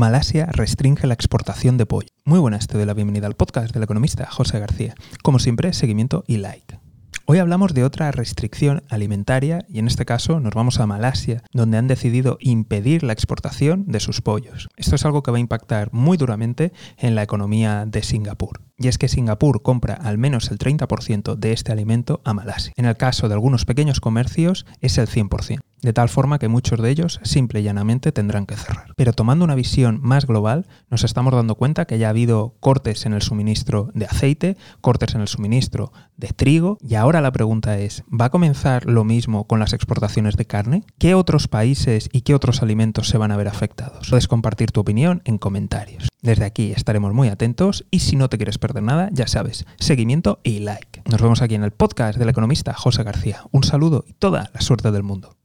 Malasia restringe la exportación de pollo. Muy buenas, te doy la bienvenida al podcast del economista José García. Como siempre, seguimiento y like. Hoy hablamos de otra restricción alimentaria y en este caso nos vamos a Malasia, donde han decidido impedir la exportación de sus pollos. Esto es algo que va a impactar muy duramente en la economía de Singapur. Y es que Singapur compra al menos el 30% de este alimento a Malasia. En el caso de algunos pequeños comercios es el 100% de tal forma que muchos de ellos simple y llanamente tendrán que cerrar. Pero tomando una visión más global, nos estamos dando cuenta que ya ha habido cortes en el suministro de aceite, cortes en el suministro de trigo, y ahora la pregunta es, ¿va a comenzar lo mismo con las exportaciones de carne? ¿Qué otros países y qué otros alimentos se van a ver afectados? Puedes compartir tu opinión en comentarios. Desde aquí estaremos muy atentos y si no te quieres perder nada, ya sabes, seguimiento y like. Nos vemos aquí en el podcast del economista José García. Un saludo y toda la suerte del mundo.